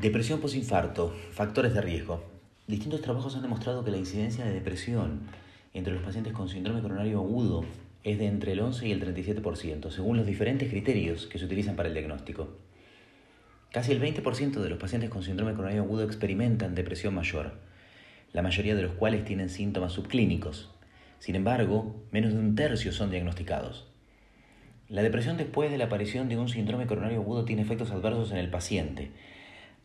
Depresión posinfarto, factores de riesgo. Distintos trabajos han demostrado que la incidencia de depresión entre los pacientes con síndrome coronario agudo es de entre el 11 y el 37%, según los diferentes criterios que se utilizan para el diagnóstico. Casi el 20% de los pacientes con síndrome coronario agudo experimentan depresión mayor, la mayoría de los cuales tienen síntomas subclínicos. Sin embargo, menos de un tercio son diagnosticados. La depresión después de la aparición de un síndrome coronario agudo tiene efectos adversos en el paciente.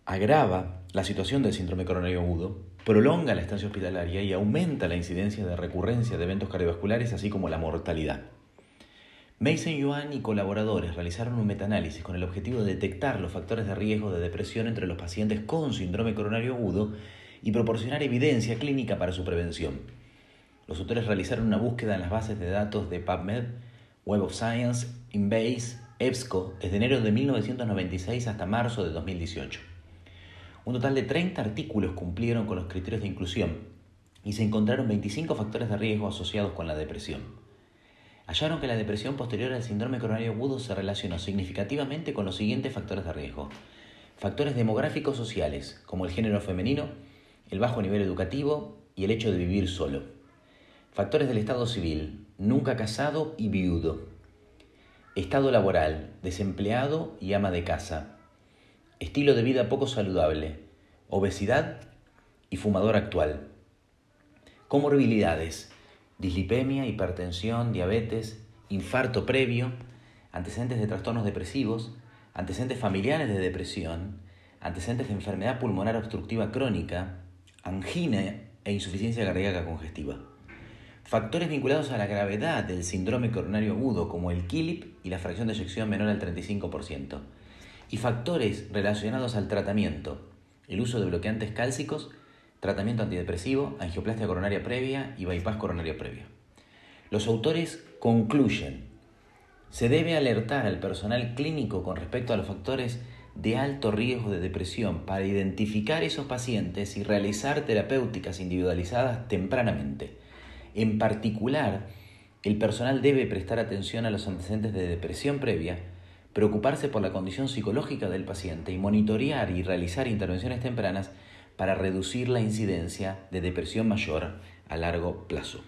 Agrava la situación del síndrome coronario agudo, prolonga la estancia hospitalaria y aumenta la incidencia de recurrencia de eventos cardiovasculares, así como la mortalidad. Mason Yuan y colaboradores realizaron un metaanálisis con el objetivo de detectar los factores de riesgo de depresión entre los pacientes con síndrome coronario agudo y proporcionar evidencia clínica para su prevención. Los autores realizaron una búsqueda en las bases de datos de PubMed, Web of Science, Inbase, EBSCO, desde enero de 1996 hasta marzo de 2018. Un total de 30 artículos cumplieron con los criterios de inclusión y se encontraron 25 factores de riesgo asociados con la depresión. Hallaron que la depresión posterior al síndrome coronario agudo se relacionó significativamente con los siguientes factores de riesgo. Factores demográficos sociales, como el género femenino, el bajo nivel educativo y el hecho de vivir solo. Factores del estado civil, nunca casado y viudo. Estado laboral, desempleado y ama de casa. Estilo de vida poco saludable, obesidad y fumador actual. Comorbilidades, dislipemia, hipertensión, diabetes, infarto previo, antecedentes de trastornos depresivos, antecedentes familiares de depresión, antecedentes de enfermedad pulmonar obstructiva crónica, angina e insuficiencia cardíaca congestiva. Factores vinculados a la gravedad del síndrome coronario agudo, como el KILIP y la fracción de eyección menor al 35%. Y factores relacionados al tratamiento, el uso de bloqueantes cálcicos, tratamiento antidepresivo, angioplastia coronaria previa y bypass coronario previo. Los autores concluyen, se debe alertar al personal clínico con respecto a los factores de alto riesgo de depresión para identificar esos pacientes y realizar terapéuticas individualizadas tempranamente en particular, el personal debe prestar atención a los antecedentes de depresión previa, preocuparse por la condición psicológica del paciente y monitorear y realizar intervenciones tempranas para reducir la incidencia de depresión mayor a largo plazo.